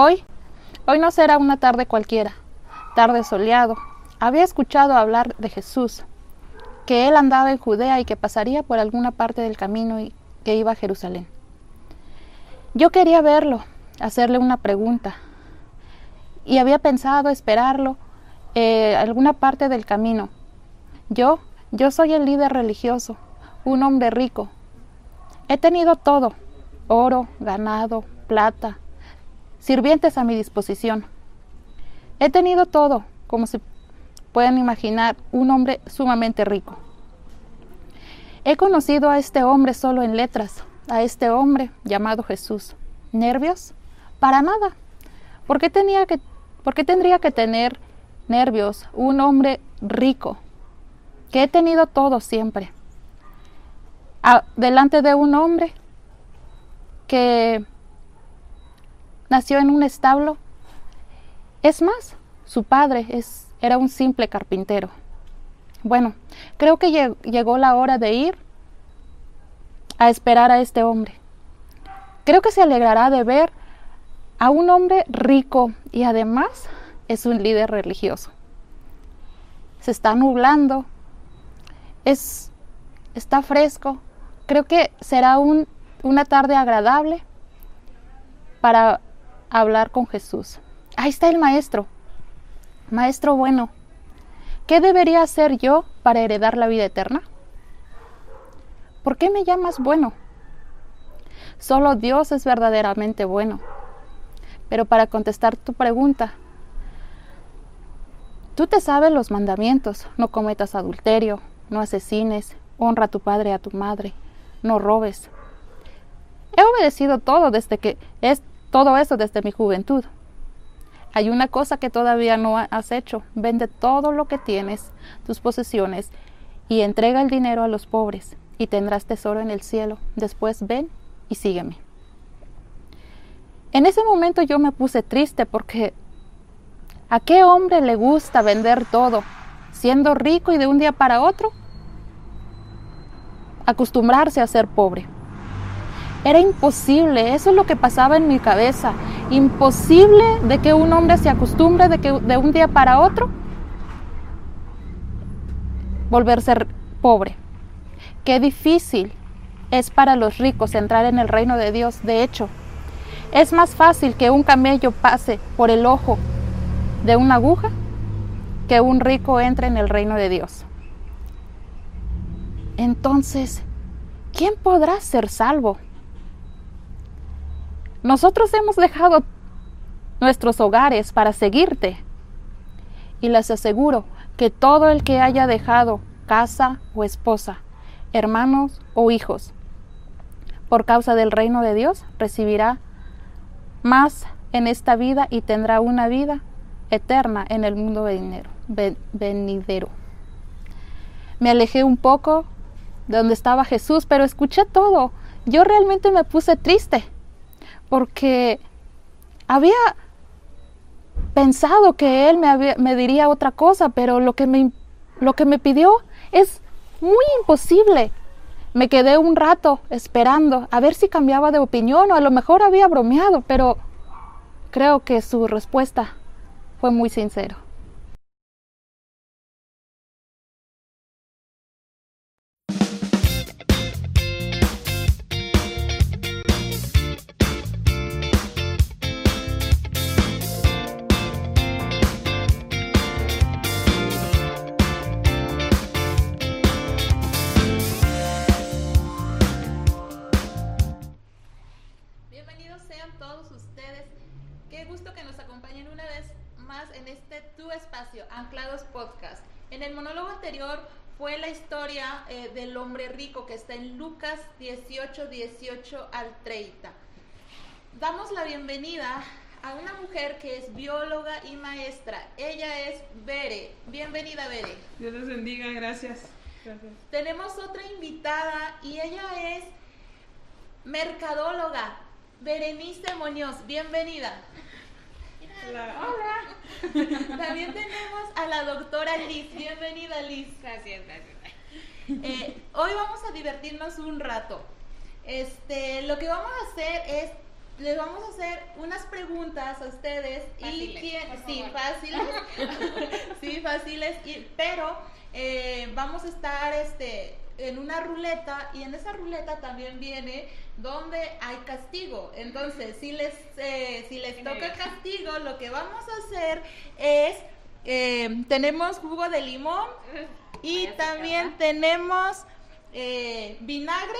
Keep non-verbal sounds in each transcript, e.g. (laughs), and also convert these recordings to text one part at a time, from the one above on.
Hoy, hoy no será una tarde cualquiera, tarde soleado. Había escuchado hablar de Jesús, que él andaba en Judea y que pasaría por alguna parte del camino y que iba a Jerusalén. Yo quería verlo, hacerle una pregunta, y había pensado esperarlo eh, alguna parte del camino. Yo, yo soy el líder religioso, un hombre rico. He tenido todo, oro, ganado, plata, sirvientes a mi disposición. He tenido todo, como se pueden imaginar, un hombre sumamente rico. He conocido a este hombre solo en letras, a este hombre llamado Jesús. ¿Nervios? Para nada. ¿Por qué, tenía que, ¿Por qué tendría que tener nervios un hombre rico? Que he tenido todo siempre. delante de un hombre que nació en un establo. Es más, su padre es, era un simple carpintero. Bueno, creo que llegó la hora de ir a esperar a este hombre. Creo que se alegrará de ver a un hombre rico y además es un líder religioso. Se está nublando, es, está fresco. Creo que será un, una tarde agradable para hablar con Jesús. Ahí está el maestro. Maestro bueno, ¿qué debería hacer yo para heredar la vida eterna? ¿Por qué me llamas bueno? Solo Dios es verdaderamente bueno. Pero para contestar tu pregunta, tú te sabes los mandamientos, no cometas adulterio, no asesines, honra a tu padre y a tu madre, no robes. He obedecido todo desde que es todo eso desde mi juventud. Hay una cosa que todavía no has hecho. Vende todo lo que tienes, tus posesiones, y entrega el dinero a los pobres, y tendrás tesoro en el cielo. Después ven y sígueme. En ese momento yo me puse triste porque ¿a qué hombre le gusta vender todo, siendo rico y de un día para otro acostumbrarse a ser pobre? Era imposible, eso es lo que pasaba en mi cabeza. Imposible de que un hombre se acostumbre de que de un día para otro volverse pobre. Qué difícil es para los ricos entrar en el reino de Dios. De hecho, es más fácil que un camello pase por el ojo de una aguja que un rico entre en el reino de Dios. Entonces, ¿quién podrá ser salvo? Nosotros hemos dejado nuestros hogares para seguirte. Y les aseguro que todo el que haya dejado casa o esposa, hermanos o hijos, por causa del reino de Dios, recibirá más en esta vida y tendrá una vida eterna en el mundo venidero. Me alejé un poco de donde estaba Jesús, pero escuché todo. Yo realmente me puse triste porque había pensado que él me, me, diría otra cosa, pero lo que, me, lo que me pidió es muy imposible. Me quedé un rato esperando a ver si cambiaba de opinión o a lo mejor había bromeado, pero creo que su respuesta fue muy sincero. Fue la historia eh, del hombre rico que está en Lucas 18, 18 al 30. Damos la bienvenida a una mujer que es bióloga y maestra. Ella es Bere. Bienvenida, Bere. Dios les bendiga, gracias. Tenemos otra invitada y ella es mercadóloga, Berenice Muñoz. Bienvenida. Hola. (laughs) También tenemos a la doctora Liz. Bienvenida, Liz. Gracias, gracias. Eh, hoy vamos a divertirnos un rato. Este, lo que vamos a hacer es les vamos a hacer unas preguntas a ustedes Fáciles, y quién, sí, fáciles, (laughs) sí, fáciles, y- pero eh, vamos a estar este en una ruleta y en esa ruleta también viene donde hay castigo. Entonces, si les eh, si les toca castigo, lo que vamos a hacer es eh, tenemos jugo de limón y también tenemos eh, vinagre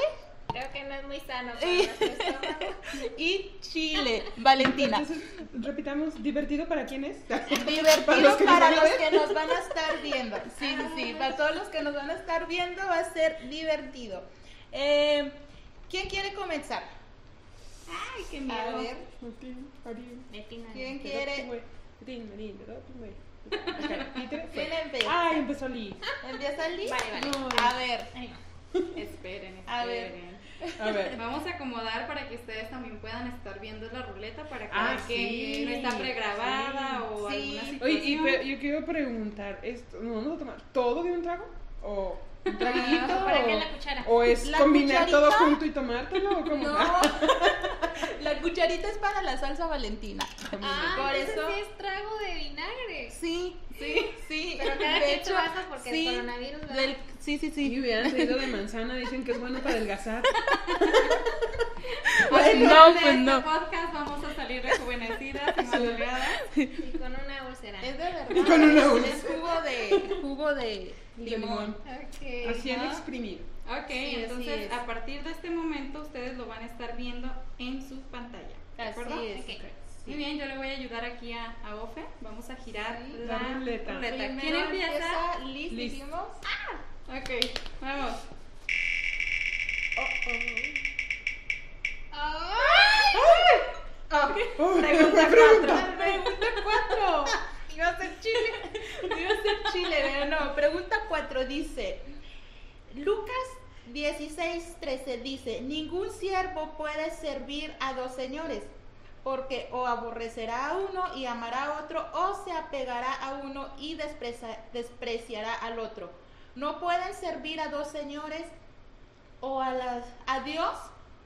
Creo que no es muy sano para y, nuestro estómago. (laughs) y chile. Valentina. Entonces, repitamos, ¿divertido para quién es? Divertido (laughs) Para los que nos para van a los ver. que nos van a estar viendo. Sí, sí, sí. Para todos los que nos van a estar viendo va a ser divertido. Eh, ¿Quién quiere comenzar? Ay, qué A miedo. ver, Betina. ¿quién quiere? (laughs) ¿Quién empieza? Ay, empezó Liz. ¿Empieza Liz? Vale, vale. No. A ver, Ay, Esperen, A ver. Esperen. A ver. (laughs) Vamos a acomodar para que ustedes también puedan estar viendo la ruleta para que Ah, vean que sí. no está pregrabada o Sí. alguna situación. Oye, y yo quiero preguntar, ¿esto, ¿no vamos a tomar todo de un trago? ¿O un traguito? ¿Para qué o- la cuchara? ¿O es La combinar cucharita. todo junto y tomártelo? ¿O cómo? no. (laughs) La cucharita es para la salsa valentina. Ah, Por eso- sí es trago de vinagre. Sí, sí, sí. Pero cada de hecho, vaso porque el sí, coronavirus, ¿verdad? del- sí, sí, sí. Si hubieran traído de manzana, dicen que es bueno para adelgazar. (laughs) Final no, pues este no. podcast vamos a salir rejuvenecidas y madrugadas. (laughs) Y con una úlcera. Es de verdad. Con una bolsa. es jugo de jugo de limón. Okay, así al ¿no? exprimir. Ok, entonces a partir de este momento ustedes lo van a estar viendo en su pantalla. ¿De acuerdo? Así es. Muy bien, yo le voy a ayudar aquí a, a Ofe. Vamos a girar la, la, ruleta. ruleta. ¿Quién empieza? Liz, ¡Ah! Ok, vamos. Oh, oh. Oh. (laughs) Ah, pregunta 4. Dice: Lucas 16, 13 dice: Ningún siervo puede servir a dos señores, porque o aborrecerá a uno y amará a otro, o se apegará a uno y despreciará al otro. No pueden servir a dos señores, o a, las, a Dios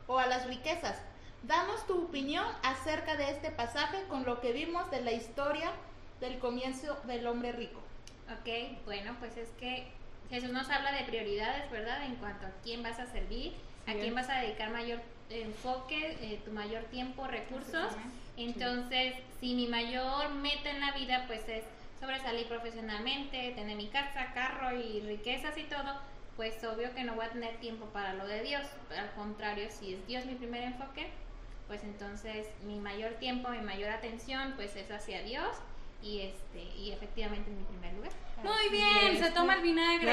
o a las riquezas. Danos tu opinión acerca de este pasaje con lo que vimos de la historia del comienzo del hombre rico. Ok, bueno, pues es que Jesús nos habla de prioridades, ¿verdad? En cuanto a quién vas a servir, a quién vas a dedicar mayor enfoque, eh, tu mayor tiempo, recursos. Entonces, si mi mayor meta en la vida, pues es sobresalir profesionalmente, tener mi casa, carro y riquezas y todo, pues obvio que no voy a tener tiempo para lo de Dios. Al contrario, si es Dios mi primer enfoque, pues entonces mi mayor tiempo, mi mayor atención, pues es hacia Dios y este y efectivamente en mi primer lugar. Muy bien, se toma el vinagre. (laughs)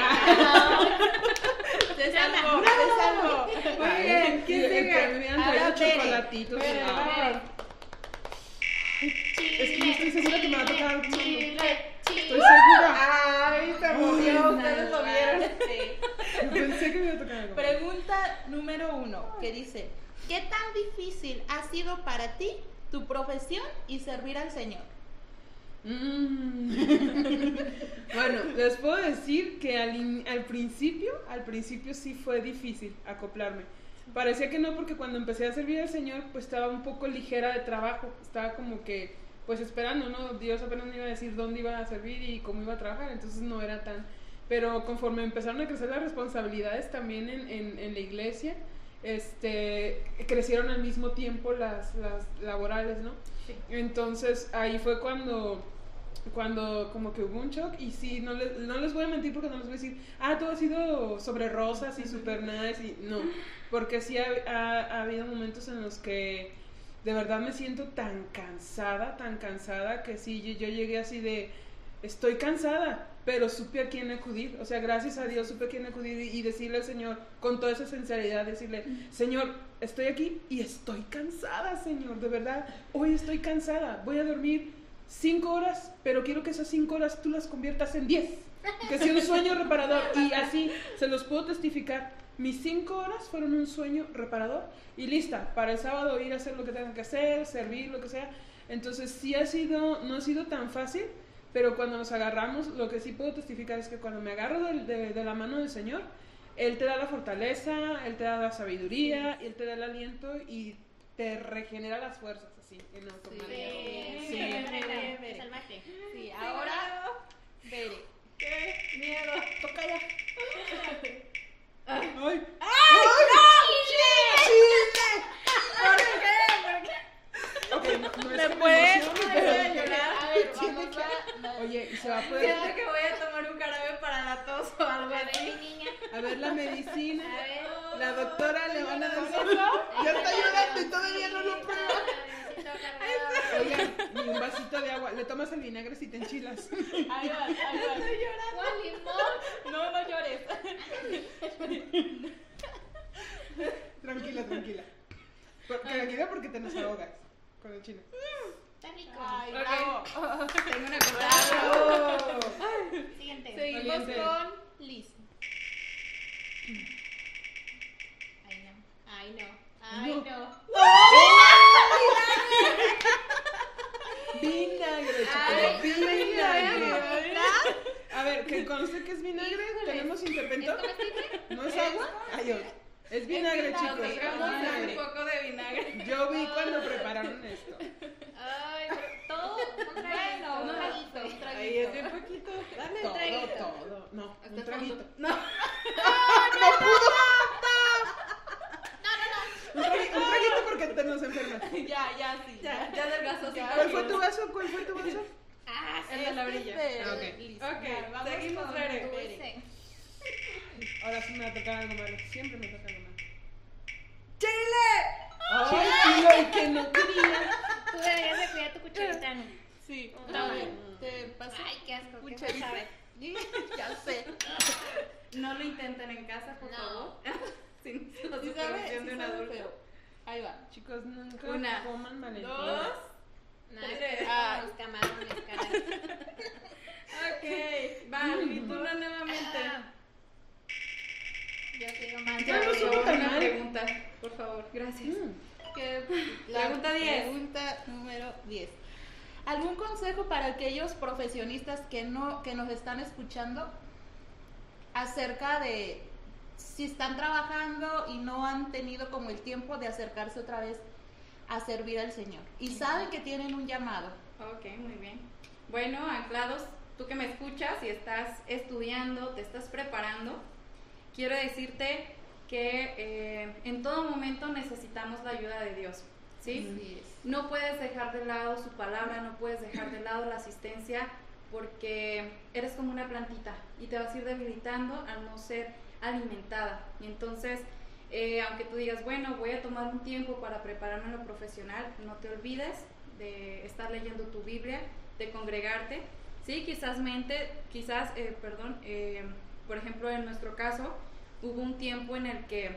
Te salvó, te salvó. Muy bien, ¿quién sigue? Ahora chocolatitos. Ah. Es que yo estoy segura que me va a tocar. Chile, Estoy segura. Ay, se movió, ustedes lo vieron. Pensé que me iba a tocar algo. Pregunta número uno, que dice, ¿qué tan difícil ha sido para ti tu profesión y servir al Señor? Mm. (laughs) bueno, les puedo decir que al, in- al principio, al principio sí fue difícil acoplarme. Parecía que no, porque cuando empecé a servir al Señor, pues estaba un poco ligera de trabajo. Estaba como que, pues esperando, ¿no? Dios apenas me iba a decir dónde iba a servir y cómo iba a trabajar, entonces no era tan... Pero conforme empezaron a crecer las responsabilidades también en, la iglesia, este, crecieron al mismo tiempo las laborales, ¿no? Entonces ahí fue cuando, cuando como que hubo un shock y sí, no les, no les voy a mentir porque no les voy a decir, ah, todo ha sido sobre rosas y super nice y no, porque sí ha, ha- ha habido momentos en los que de verdad me siento tan cansada, tan cansada que sí, yo, yo llegué así de, estoy cansada, pero supe a quién acudir, o sea, gracias a Dios supe a quién acudir y, y decirle al Señor con toda esa sinceridad, decirle, Señor, estoy aquí y estoy cansada, Señor, de verdad, hoy estoy cansada, voy a dormir cinco horas, pero quiero que esas cinco horas tú las conviertas en diez, que sea un sueño reparador y así se los puedo testificar. mis cinco horas fueron un sueño reparador y lista para el sábado ir a hacer lo que tenga que hacer, servir, lo que sea. Entonces sí ha sido, no ha sido tan fácil, pero cuando nos agarramos, lo que sí puedo testificar es que cuando me agarro de, de la mano del Señor, Él te da la fortaleza, Él te da la sabiduría, Él te da el aliento y te regenera las fuerzas así, en automático. Sí, Sí. Bere, salvaje. Sí, ahora, Bere. ¡Qué miedo! Toca ya. ¡Ay! Ok, no, no es que me puede- emocione, me pero- puede llorar. A ver, vamos a... Oye, ¿y se va a poder...? Siento que voy a tomar un jarabe para la tos o algo A ver, así. mi niña. A ver la medicina. A ver. La doctora le van a decir. Ya está llorando y todavía no lo prueba. Oigan, y un vasito de agua. Le tomas el vinagre si te enchilas. Ahí va, ahí va. (laughs) ¿Cuál limón? No, no llores. Tranquila, tranquila. Tranquila porque te nos ahogas con el chino. Está rico. Ay, Ok. bravo. (laughs) Tengo una (laughs) cosa. ¡Bravo! Siguiente. Seguimos Valiente. con Liz. Ay, no. Ay, no. Ay, No. no. Vinagre, me Vinagre. A ver, que conste que es vinagre. Híjole. ¿Tenemos comestible? ¿No es agua? Ay. Es vinagre, vinagre, chicos. Es Digamos un vinagre. poco de vinagre. Yo vi cuando prepararon esto. Ay, pero todo un traguito. Bueno, un no, traguito. un traguito. Ahí es bien poquito. Dale, Todo, traguito. todo. No, un traguito. fondo. No. Un traguito, un traguito porque te nos enfermas. (laughs) Ya, ya, sí. Ya, ya adelgazó. sí. ¿Cuál fue tu vaso? ¿Cuál fue tu vaso? Ah, El de la brilla. Este, Ah, ok. Seguimos, dulce. Ahora sí me va a tocar algo malo. Siempre me toca algo malo. ¡Chile! Ay, tío, y que no quería. Tú deberías de cuidar tu cucharita, ¿no? Sí, No. a ver, te paso. Ay, qué asco. ¿Qué Cucharita. sabe? (laughs) Ya sé. No lo intenten en casa, por No. favor. Sin la supervisión de un adulto. Ahí va. Chicos, nunca Una, coman Valentina. Dos. No, Tres. es como los camarones, caray. (laughs) Ok, va, y tú no nuevamente. Ya no supo favor, tan una mal. pregunta, por favor, gracias. Mm. Que- Pregunta 10. Pregunta número 10. ¿Algún consejo para aquellos profesionistas que no que nos están escuchando acerca de si están trabajando y no han tenido como el tiempo de acercarse otra vez a servir al Señor y saben que tienen un llamado? Ok, muy bien. Bueno, anclados, tú que me escuchas y estás estudiando, te estás preparando, quiero decirte que eh, en todo momento necesitamos la ayuda de Dios, ¿sí? Es. No puedes dejar de lado su palabra, no puedes dejar de lado la asistencia porque eres como una plantita y te vas a ir debilitando al no ser alimentada. Y entonces, eh, aunque tú digas, bueno, voy a tomar un tiempo para prepararme en lo profesional, no te olvides de estar leyendo tu Biblia, de congregarte. Sí, quizás mente, quizás, eh, perdón, eh, por ejemplo, en nuestro caso, hubo un tiempo en el que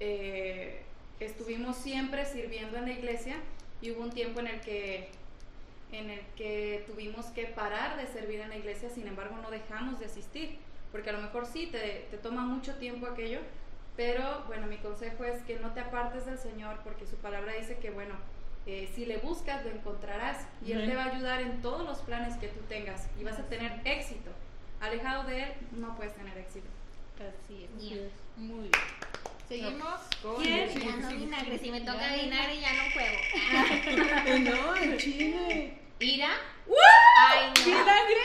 eh, estuvimos siempre sirviendo en la iglesia y hubo un tiempo en el que en el que tuvimos que parar de servir en la iglesia, sin embargo no dejamos de asistir, porque a lo mejor sí te, te toma mucho tiempo aquello, pero bueno, mi consejo es que no te apartes del Señor, porque su palabra dice que bueno, eh, si le buscas lo encontrarás y Él te va a ayudar en todos los planes que tú tengas y vas a tener éxito. Alejado de Él no puedes tener éxito. Así es. Muy bien. Seguimos con ¿Quién? Sí, Ya no sí. vinagre, si me toca no vinagre ya no juego. No, el (laughs) chile. ¿Ira? Ay, no. (laughs) ¿Vinagre?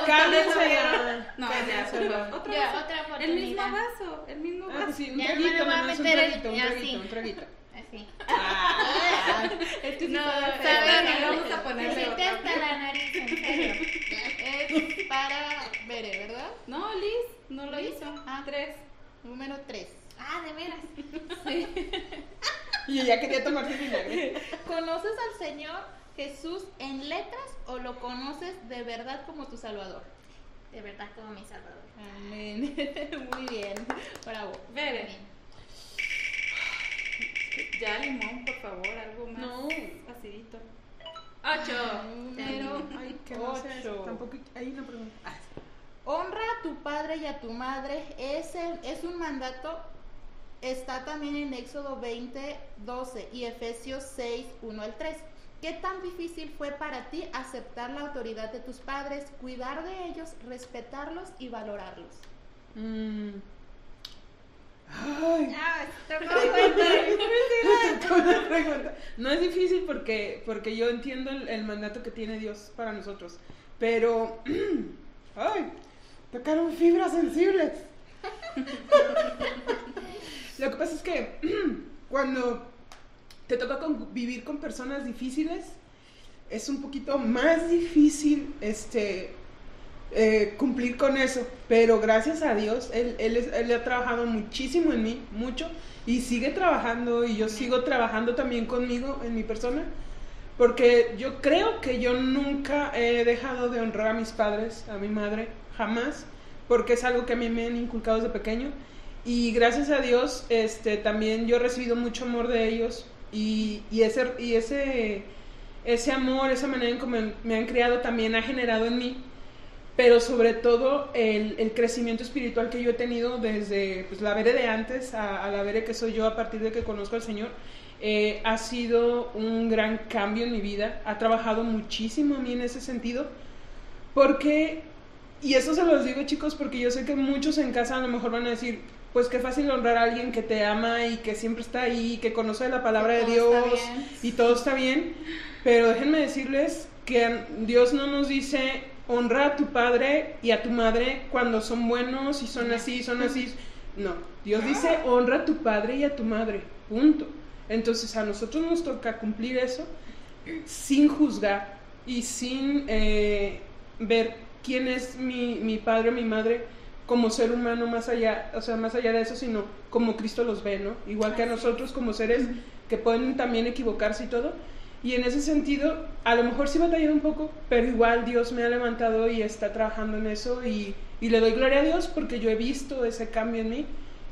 Me Cámbiensela. No, ya, vaso. otra El mismo vaso, el mismo Ah, vaso. sí, un Ya me traguito, lo va a meter el- traguito, un así. traguito, un traguito. Así. Ah, (laughs) No, vamos a Se ponerle hasta la nariz, en serio. Para Bere, ¿verdad? No, Liz, no lo Liz. hizo. Ah. Tres. Número 3. Ah, de veras. (laughs) y ella quería tomarse vinagre. ¿Conoces al Señor Jesús en letras o lo conoces de verdad como tu Salvador? De verdad, como mi salvador. Amén. (laughs) Muy bien. Bravo. Bere. Ya, limón, por favor, algo más. No. Acidito. Ocho. Número Ay, que no sé. Ocho. Tampoco hay una pregunta. Ah, Honra a tu padre y a tu madre es, el- es un mandato, está también en Éxodo 20, 12 y Efesios 6, 1 al 3. ¿Qué tan difícil fue para ti aceptar la autoridad de tus padres, cuidar de ellos, respetarlos y valorarlos? Mm. No es difícil porque, porque yo entiendo el, mandato que tiene Dios para nosotros. Pero, (clears throat) ay, tocaron fibras sensibles. Lo que pasa es que (clears throat) cuando te toca con- vivir con personas difíciles, es un poquito más difícil este, eh, cumplir con eso. Pero gracias a Dios, él, él, ha trabajado muchísimo en mí, mucho, y sigue trabajando, y yo sigo trabajando también conmigo, en mi persona, porque yo creo que yo nunca he dejado de honrar a mis padres, a mi madre, jamás, porque es algo que a mí me han inculcado desde pequeño. Y gracias a Dios, este, también yo he recibido mucho amor de ellos y, y ese, y ese, ese amor, esa manera en cómo me han criado también ha generado en mí, pero sobre todo el, el crecimiento espiritual que yo he tenido desde pues, la Vere de antes a, a la Vere que soy yo a partir de que conozco al Señor, eh, ha sido un gran cambio en mi vida, ha trabajado muchísimo a mí en ese sentido, porque, y eso se los digo chicos, porque yo sé que muchos en casa a lo mejor van a decir, pues qué fácil honrar a alguien que te ama y que siempre está ahí, que conoce la palabra de Dios y todo está bien, pero déjenme decirles que Dios no nos dice honra a tu padre y a tu madre cuando son buenos y son así, son así. No, Dios dice honra a tu padre y a tu madre, punto. Entonces a nosotros nos toca cumplir eso sin juzgar y sin eh, ver quién es mi, mi padre o mi madre como ser humano más allá, o sea, más allá de eso, sino como Cristo los ve, ¿no? Igual que a nosotros como seres que pueden también equivocarse y todo. Y en ese sentido, a lo mejor sí batallé un poco, pero igual Dios me ha levantado y está trabajando en eso y, y le doy gloria a Dios porque yo he visto ese cambio en mí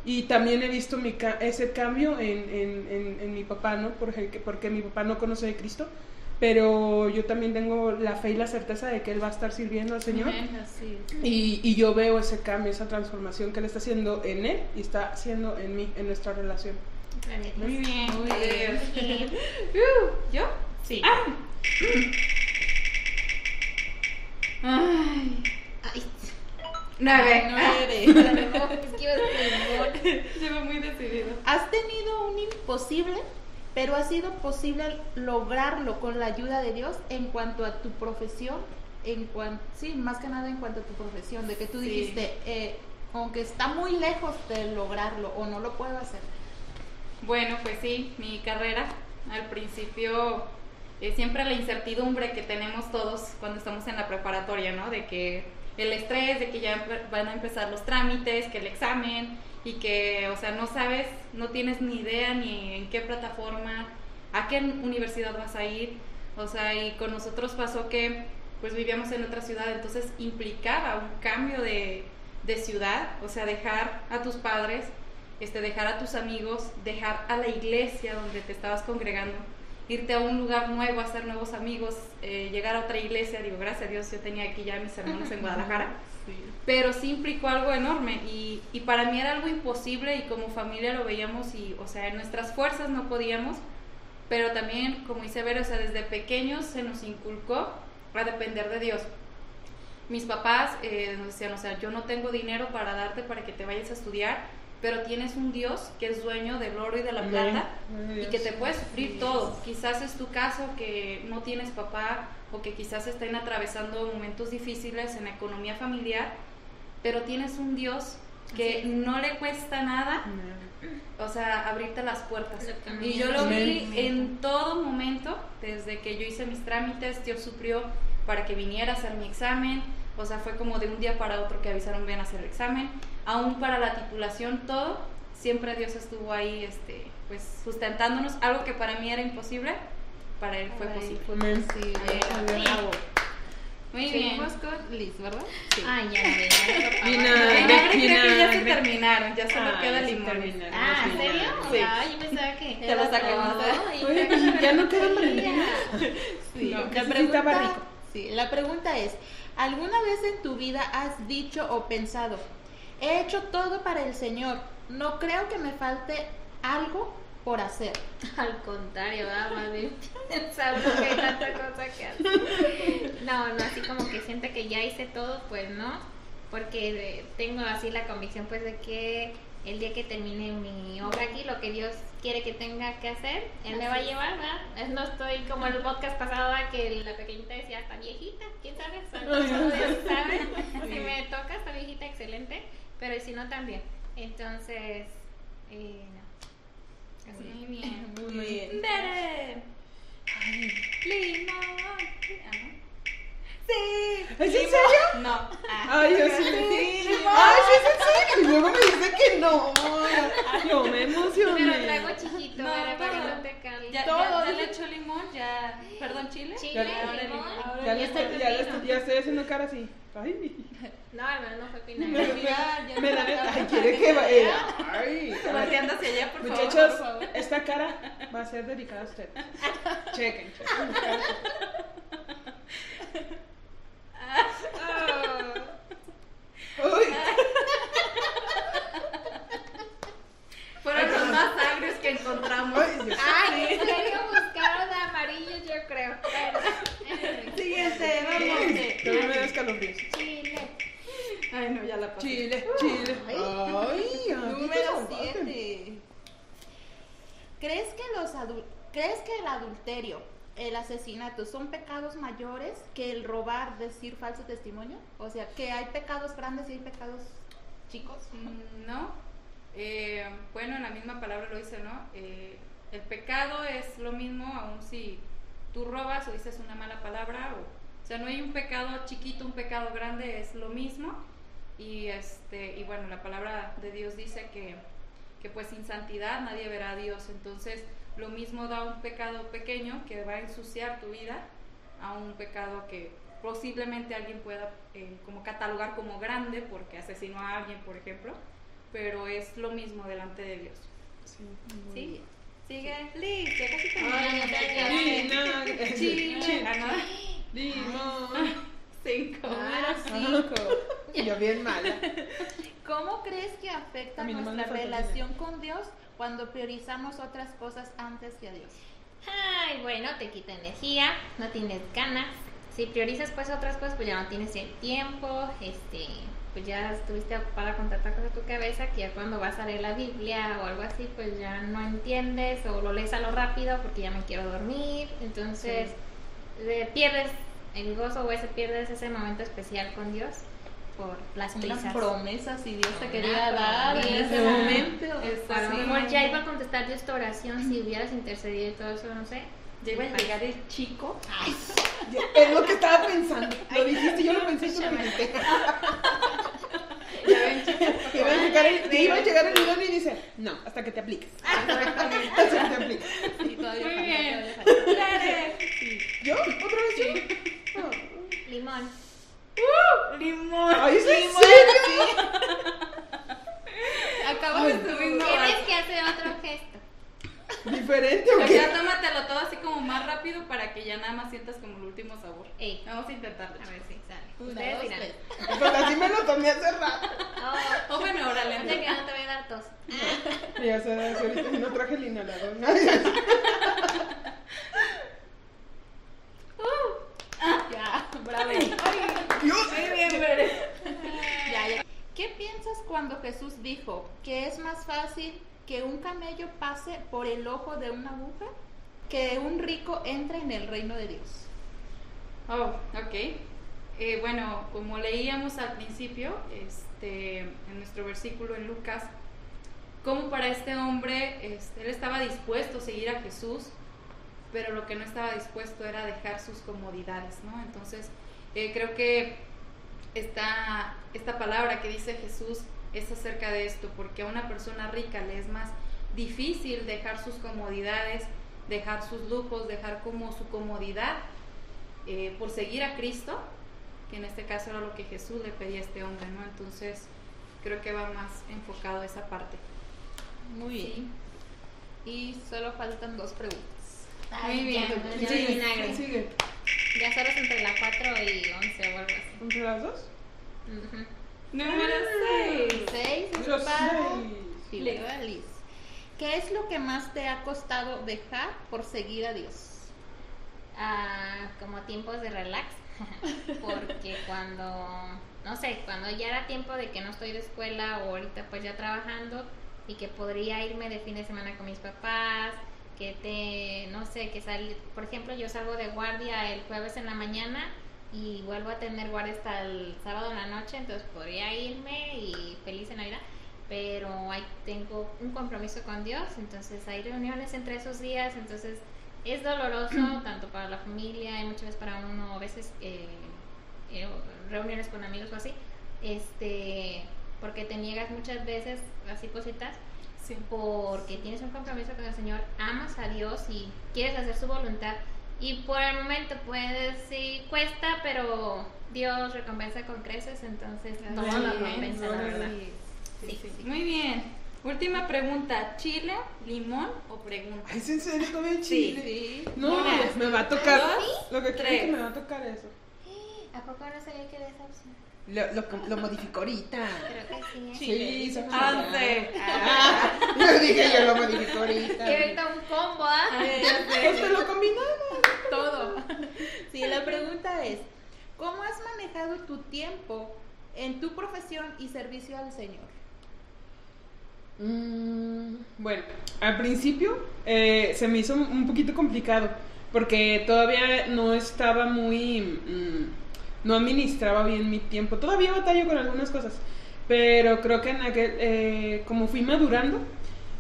y también he visto mi ca- ese cambio en, en, en, en mi papá, ¿no? Porque, porque mi papá no conoce de Cristo, pero yo también tengo la fe y la certeza de que Él va a estar sirviendo al Señor. Y, y yo veo ese cambio, esa transformación que Él está haciendo en Él y está haciendo en mí, en nuestra relación. Muy bien. Muy bien. (laughs) Uh, ¿Yo? Sí. Ay, Ay, nueve. Nueve. (laughs) es que iba a decir limón. Llevo muy decidido. Has tenido un imposible, pero ha sido posible lograrlo con la ayuda de Dios en cuanto a tu profesión, en cuanto, sí, más que nada en cuanto a tu profesión, de que tú Sí. dijiste, eh, aunque está muy lejos de lograrlo o no lo puedo hacer. Bueno, pues sí, mi carrera al principio eh, siempre la incertidumbre que tenemos todos cuando estamos en la preparatoria, ¿no? De que el estrés, de que ya van a empezar los trámites, que el examen y que, o sea, no sabes, no tienes ni idea ni en qué plataforma, a qué universidad vas a ir, o sea, y con nosotros pasó que pues vivíamos en otra ciudad, entonces implicaba un cambio de, de ciudad, o sea, dejar a tus padres este, dejar a tus amigos, dejar a la iglesia donde te estabas congregando, irte a un lugar nuevo, hacer nuevos amigos, eh, llegar a otra iglesia, digo, gracias a Dios yo tenía aquí ya mis hermanos en (laughs) Guadalajara, pero sí implicó algo enorme y, y para mí era algo imposible y como familia lo veíamos y, o sea, en nuestras fuerzas no podíamos, pero también, como dice Vera, o sea, desde pequeños se nos inculcó a depender de Dios. Mis papás eh, nos decían, o sea, yo no tengo dinero para darte para que te vayas a estudiar, pero tienes un Dios que es dueño del oro y de la Amén. plata Amén, y que te puede sufrir todo. Quizás es tu caso que no tienes papá o que quizás estén atravesando momentos difíciles en la economía familiar, pero tienes un Dios que no le cuesta nada, o sea, abrirte las puertas. Y yo lo vi Amén. en todo momento, desde que yo hice mis trámites, Dios suplió para que viniera a hacer mi examen, o sea, fue como de un día para otro que avisaron ven a hacer el examen, aún para la titulación, todo, siempre Dios estuvo ahí, este, pues sustentándonos, algo que para mí era imposible, para Él fue Ay, posible. Sí, bravo. Muy bien. Seguimos con Liz, ¿verdad? Sí. Ay, ya, ya, ya. Vinagre, Vinagre, creo que ya se terminaron, ya solo Ah, queda limón. Ah, ¿en serio? Sí. Ay, yo pensaba que. Ya lo. Ay, Oye, ya ya no queda. (laughs) Valentina. Sí. No, La pregunta, estaba rico. Sí, la pregunta es, ¿alguna vez en tu vida has dicho o pensado, he hecho todo para el Señor, no creo que me falte algo por hacer? (laughs) Al contrario, ¿verdad? más bien (laughs) pensando que hay tanta cosa que hacer. No, no, así como que siente que ya hice todo, pues no, porque tengo así la convicción pues de que el día que termine mi obra aquí, lo que Dios quiere que tenga que hacer, Él me va a llevar, ¿verdad? No estoy como el podcast pasado que la pequeñita decía, está viejita, ¿quién sabe? Dios (laughs) sabe. Si me toca, está viejita, excelente, pero si no, también. Entonces, eh, no. Así. Muy bien. (laughs) Muy bien. Bere. Limón. Ah, ¿no? ¿Es en serio? No. Ah. Ay, yo sí. Sí, Ay, sí, es en serio. Y luego me dice que no. Yo me Pero emocioné. traigo chiquito, No, ¿verdad? para no te calles. Ya, Todo, ya, le echó limón, ya. Perdón, chile. Chile, Ya- limón. Ya le y estoy, ya le estoy, ya estoy haciendo cara así. Ay, No, hermano, no fue final. (laughs) me, me me da acaba. Ay, quiere que va. eh, Ay. Hacia allá, por favor. Muchachos, por favor. esta cara va a ser dedicada a ustedes. (laughs) Chequen, chequen. Uy, Fueron los más agrios que encontramos. ay. Ay, en serio buscaron de amarillos, yo creo. Pero, (laughs) Siguiente, vamos. También me da escalofríos. Chile. Ay, no, ya la pasé. Chile, Chile. Ay, Número 7. ¿Crees que los ¿Crees que el adulterio, el asesinato son pecados mayores que el robar, decir falso testimonio? O sea, que hay pecados grandes y hay pecados chicos. Mm, No. Eh, bueno, en la misma palabra lo dice, ¿no? Eh, el pecado es lo mismo, aun si tú robas o dices una mala palabra. O, o sea, no hay un pecado chiquito, un pecado grande, es lo mismo. Y, este, y bueno, la palabra de Dios dice que, que pues sin santidad nadie verá a Dios. Entonces, lo mismo da un pecado pequeño que va a ensuciar tu vida a un pecado que posiblemente alguien pueda eh, como catalogar como grande porque asesinó a alguien, por ejemplo, pero es lo mismo delante de Dios. ¿Sí? Sigue Liz, ya casi terminamos. Chile. Ah. Limón. Cinco. Número Cinco. Yo bien mala. ¿Cómo crees que afecta nuestra relación con Dios cuando priorizamos otras cosas antes que a Dios? Ay, bueno, te quita energía, no tienes ganas. Si priorizas pues otras cosas, pues ya no tienes el tiempo, este, pues ya estuviste ocupada con tanta cosa en tu cabeza que ya cuando vas a leer la Biblia o algo así, pues ya no entiendes o lo lees a lo rápido porque ya me quiero dormir. Entonces, eh, pierdes el gozo o ese pierdes ese momento especial con Dios por las prisas. promesas si Dios te quería dar en ese momento. A lo mejor ya iba a contestar Dios tu oración si hubieras intercedido y todo eso, no sé. Ya iba a llegar el chico. Es lo que estaba pensando. Lo dijiste, yo lo pensé dijiste. (laughs) Ya ven, chicos. Que iba a llegar el, que iba a llegar el bidón y dice, no, hasta que te apliques. (laughs) Hasta que te apliques. Sí, todavía Muy bien. Clare. ¿Yo? ¿Otra vez yo? Ah. Limón. Limón. Ay, ¿es en serio? (laughs) Acabo de subir Tienes que hacer otro gesto. ¿Diferente o qué? sea, tómatelo todo así rápido para que ya nada más sientas como el último sabor. Ey, Vamos a intentarlo. a ver si sale. Una, Ustedes dirán. (laughs) Pues así me lo tomé hace rato. Oh, O bueno, ahora no le que no te voy a dar tos. (laughs) Ya sé, si ahorita si no traje el inhalador. (laughs) Ya, bravo. Dios. Ya, ya. ¿Qué piensas cuando Jesús dijo que es más fácil que un camello pase por el ojo de una aguja que un rico entre en el reino de Dios? Oh, ok. Eh, bueno, como leíamos al principio, este, en nuestro versículo en Lucas, como para este hombre, este, él estaba dispuesto a seguir a Jesús, pero lo que no estaba dispuesto era dejar sus comodidades, ¿no? Entonces, eh, creo que esta, esta palabra que dice Jesús es acerca de esto, porque a una persona rica le es más difícil dejar sus comodidades, dejar sus lujos, dejar como su comodidad eh, por seguir a Cristo, que en este caso era lo que Jesús le pedía a este hombre, ¿no? Entonces, creo que va más enfocado a esa parte. Muy bien. Y solo faltan dos preguntas. Muy bien. ya, vinagre. Sigue. Ya solo es entre las 4 y 11 o algo así. ¿Entre las dos? Ujú. Número 6. Seis es Los para seis. ¿Qué es lo que más te ha costado dejar por seguir a Dios? Ah, como tiempos de relax. (laughs) Porque cuando, no sé, cuando ya era tiempo de que no estoy de escuela o ahorita pues ya trabajando y que podría irme de fin de semana con mis papás, que te, no sé, que salir, por ejemplo, yo salgo de guardia el jueves en la mañana y vuelvo a tener guardia hasta el sábado en la noche, entonces podría irme y feliz en Navidad, pero ahí tengo un compromiso con Dios, entonces hay reuniones entre esos días, entonces es doloroso (clears throat) tanto para la familia y muchas veces para uno, a veces eh, eh, reuniones con amigos o así, este, porque te niegas muchas veces así cositas Sí. porque tienes un compromiso con el Señor, amas a Dios y quieres hacer su voluntad. Y por el momento, pues sí, cuesta, pero Dios recompensa con creces, entonces todo lo Amén. recompensa, la verdad. Sí, sí. Muy bien. Última pregunta. ¿Chile, limón o pregunta? Ay, ¿es en serio Sí. chile? Sí. No, Una, me va a tocar. dos, Lo que creo que me va a tocar eso. ¿A poco no sabía que era esa opción? Lo, lo, lo modificó ahorita. Creo que sí. ¿eh? Sí, se Once. Ah, yo dije yo lo modificó ahorita. Y ahorita un combo, ¿ah? Pues te lo combinaba. Todo. Sí, la pregunta es, ¿cómo has manejado tu tiempo en tu profesión y servicio al Señor? Mm, bueno, al principio eh, se me hizo un poquito complicado porque todavía no estaba muy... mm, no administraba bien mi tiempo. Todavía batallo con algunas cosas, pero creo que en aquel, eh, como fui madurando,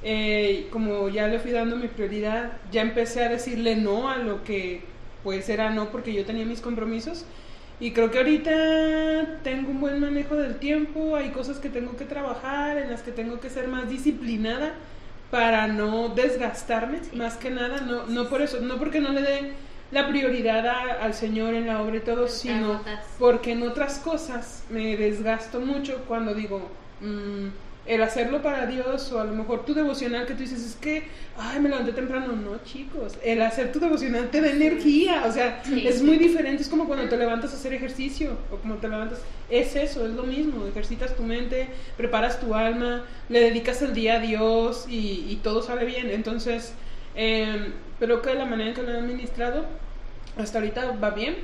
eh, como ya le fui dando mi prioridad, ya empecé a decirle no a lo que pues era no porque yo tenía mis compromisos. Y creo que ahorita tengo un buen manejo del tiempo, hay cosas que tengo que trabajar, en las que tengo que ser más disciplinada para no desgastarme, más que nada, no, no por eso, no porque no le dé la prioridad a- al Señor en la obra y todo, sino porque en otras cosas me desgasto mucho cuando digo, mm, el hacerlo para Dios o a lo mejor tu devocional que tú dices es que, ay, me levanté temprano. No, chicos, el hacer tu devocional te da energía, o sea, Sí. es muy diferente, es como cuando te levantas a hacer ejercicio o como te levantas, es eso, es lo mismo, ejercitas tu mente, preparas tu alma, le dedicas el día a Dios y, y todo sale bien. Entonces, eh, creo que la manera en que lo he administrado hasta ahorita va bien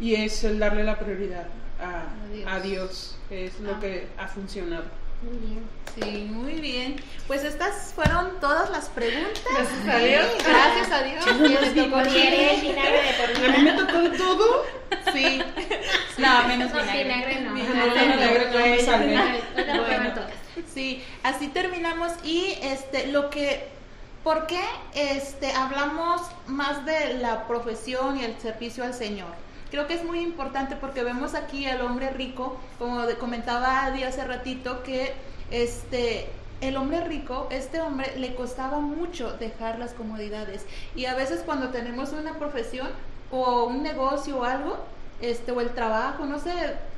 y es el darle la prioridad a, Dios. a Dios, es lo Ah. que ha funcionado. Muy bien. Sí, muy bien. Pues estas fueron todas las preguntas. Gracias a Dios. Sí, Gracias a Dios. ¿Quieres vinagre de por A mí me tocó todo. Sí. No, menos No, vinagre. vinagre no. Vinagre no. Sí, así terminamos y este lo que ¿por qué este hablamos más de la profesión y el servicio al Señor? Creo que es muy importante porque vemos aquí al hombre rico, como comentaba Adi hace ratito que este el hombre rico, este hombre le costaba mucho dejar las comodidades. Y a veces cuando tenemos una profesión o un negocio o algo, este o el trabajo, no sé,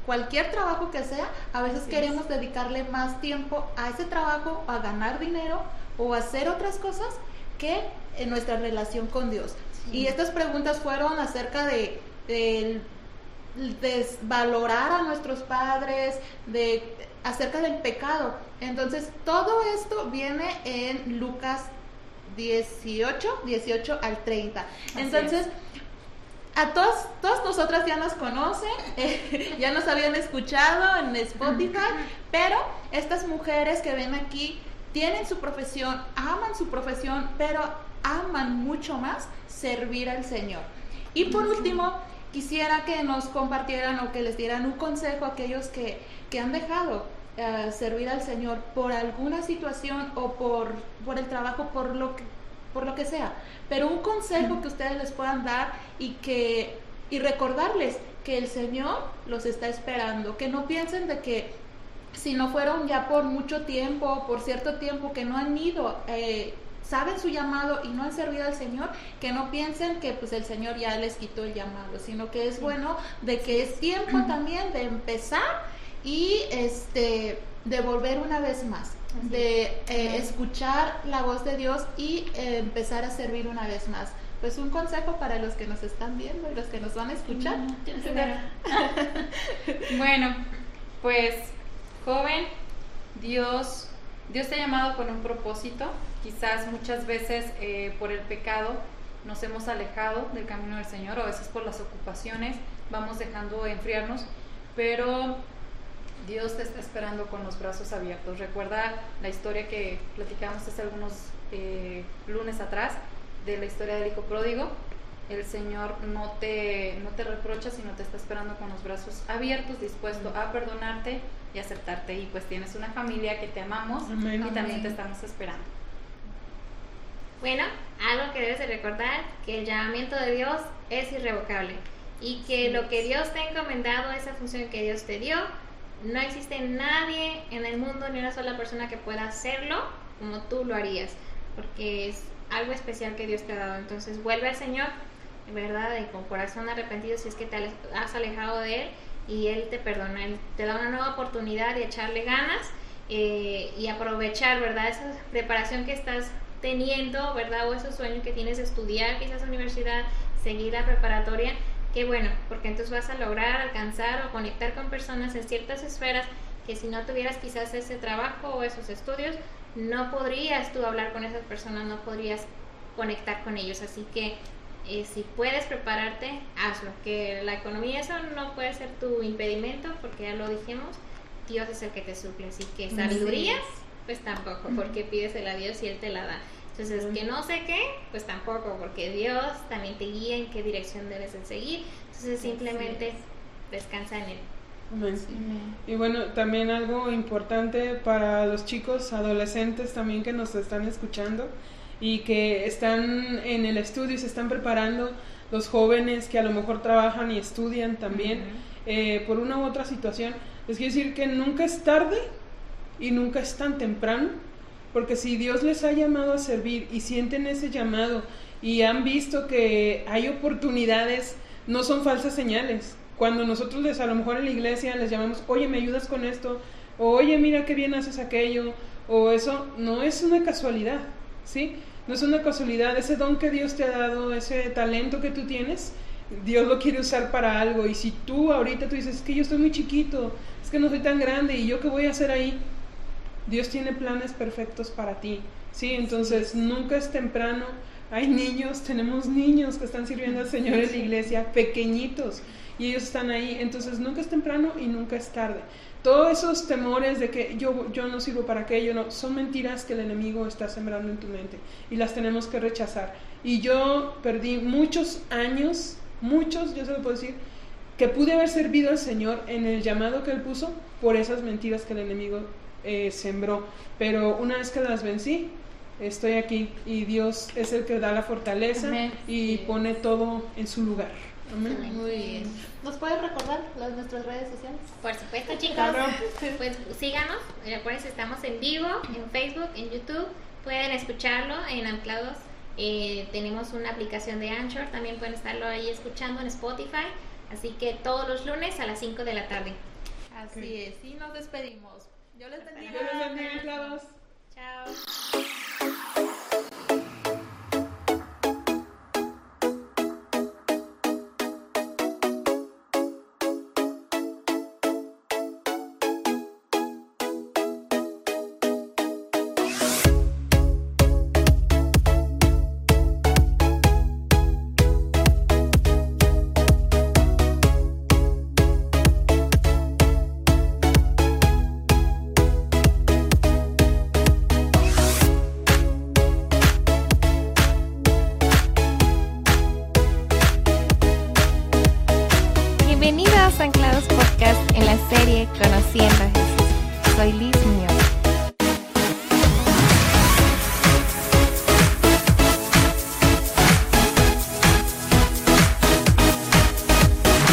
cualquier trabajo que sea, a veces queremos dedicarle más tiempo a ese trabajo, a ganar dinero o a hacer otras cosas que en nuestra relación con Dios. Y estas preguntas fueron acerca de del desvalorar a nuestros padres, de acerca del pecado. Entonces, todo esto viene en Lucas 18, 18 al 30. Entonces, a todos, todas nosotras ya nos conocen, eh, (laughs) ya nos habían escuchado en Spotify, pero estas mujeres que ven aquí tienen su profesión, aman su profesión, pero aman mucho más servir al Señor. Y por último, quisiera que nos compartieran o que les dieran un consejo a aquellos que, que han dejado eh, servir al Señor por alguna situación o por, por el trabajo, por lo que por lo que sea, pero un consejo que ustedes les puedan dar y que y recordarles que el Señor los está esperando, que no piensen de que si no fueron ya por mucho tiempo, por cierto tiempo que no han ido, eh, saben su llamado y no han servido al Señor, que no piensen que pues el Señor ya les quitó el llamado, sino que es bueno de que es tiempo también de empezar y este de volver una vez más, de eh, escuchar la voz de Dios y eh, empezar a servir una vez más. pues un consejo para los que nos están viendo y los que nos van a escuchar. (laughs) bueno, pues joven, Dios, Dios te ha llamado con un propósito. Quizás muchas veces eh, por el pecado nos hemos alejado del camino del Señor, o a veces por las ocupaciones vamos dejando enfriarnos, pero Dios te está esperando con los brazos abiertos. Recuerda la historia que platicamos hace algunos eh, lunes atrás de la historia del hijo pródigo. El Señor no te, no te reprocha, sino te está esperando con los brazos abiertos, dispuesto a perdonarte y aceptarte. Y pues tienes una familia que te amamos y también te estamos esperando. Bueno, algo que debes de recordar, que el llamamiento de Dios es irrevocable y que lo que Dios te ha encomendado, esa función que Dios te dio, no existe nadie en el mundo ni una sola persona que pueda hacerlo como tú lo harías, porque es algo especial que Dios te ha dado. Entonces vuelve al Señor, ¿verdad? Y con corazón arrepentido si es que te has alejado de Él y Él te perdona, Él te da una nueva oportunidad de echarle ganas eh, y aprovechar, ¿verdad? Esa preparación que estás teniendo, ¿verdad? O esos sueños que tienes de estudiar quizás universidad, seguir la preparatoria, qué bueno, porque entonces vas a lograr alcanzar o conectar con personas en ciertas esferas que si no tuvieras quizás ese trabajo o esos estudios, no podrías tú hablar con esas personas, no podrías conectar con ellos. Así que eh, si puedes prepararte, hazlo. Que la economía eso no puede ser tu impedimento, porque ya lo dijimos, Dios es el que te suple. Así que sabiduría, pues tampoco, porque pides a Dios y Él te la da. Entonces, que no sé qué, pues tampoco, porque Dios también te guía en qué dirección debes de seguir. Entonces, simplemente descansa en Él. Y bueno, también algo importante para los chicos, adolescentes también que nos están escuchando y que están en el estudio y se están preparando, los jóvenes que a lo mejor trabajan y estudian también eh, por una u otra situación, les quiero decir que nunca es tarde y nunca es tan temprano porque si Dios les ha llamado a servir y sienten ese llamado y han visto que hay oportunidades, no son falsas señales. Cuando nosotros les, a lo mejor en la iglesia les llamamos, oye, ¿me ayudas con esto? O oye, mira qué bien haces aquello. O eso no es una casualidad, ¿sí? No es una casualidad. Ese don que Dios te ha dado, ese talento que tú tienes, Dios lo quiere usar para algo. Y si tú ahorita tú dices, es que yo estoy muy chiquito, es que no soy tan grande, ¿y yo qué voy a hacer ahí? Dios tiene planes perfectos para ti, ¿sí? Entonces nunca es temprano. Hay niños, tenemos niños que están sirviendo al Señor en la iglesia, pequeñitos, y ellos están ahí. Entonces nunca es temprano y nunca es tarde. Todos esos temores de que yo, yo no sirvo para aquello, no, son mentiras que el enemigo está sembrando en tu mente y las tenemos que rechazar. Y yo perdí muchos años, muchos, yo se lo puedo decir, que pude haber servido al Señor en el llamado que Él puso por esas mentiras que el enemigo eh, sembró. Pero una vez que las vencí, estoy aquí y Dios es el que da la fortaleza y pone todo en su lugar. Muy bien. ¿Nos puedes recordar las, nuestras redes sociales? Por supuesto, chicos. (laughs) Pues síganos. Recuerden, estamos en vivo, en Facebook, en YouTube. Pueden escucharlo en Anclados. Eh, tenemos una aplicación de Anchor. También pueden estarlo ahí escuchando en Spotify. Así que todos los lunes a las 5 de la tarde. Así es. Y nos despedimos. Yo les bendiga. Yo les bendiga, Chao.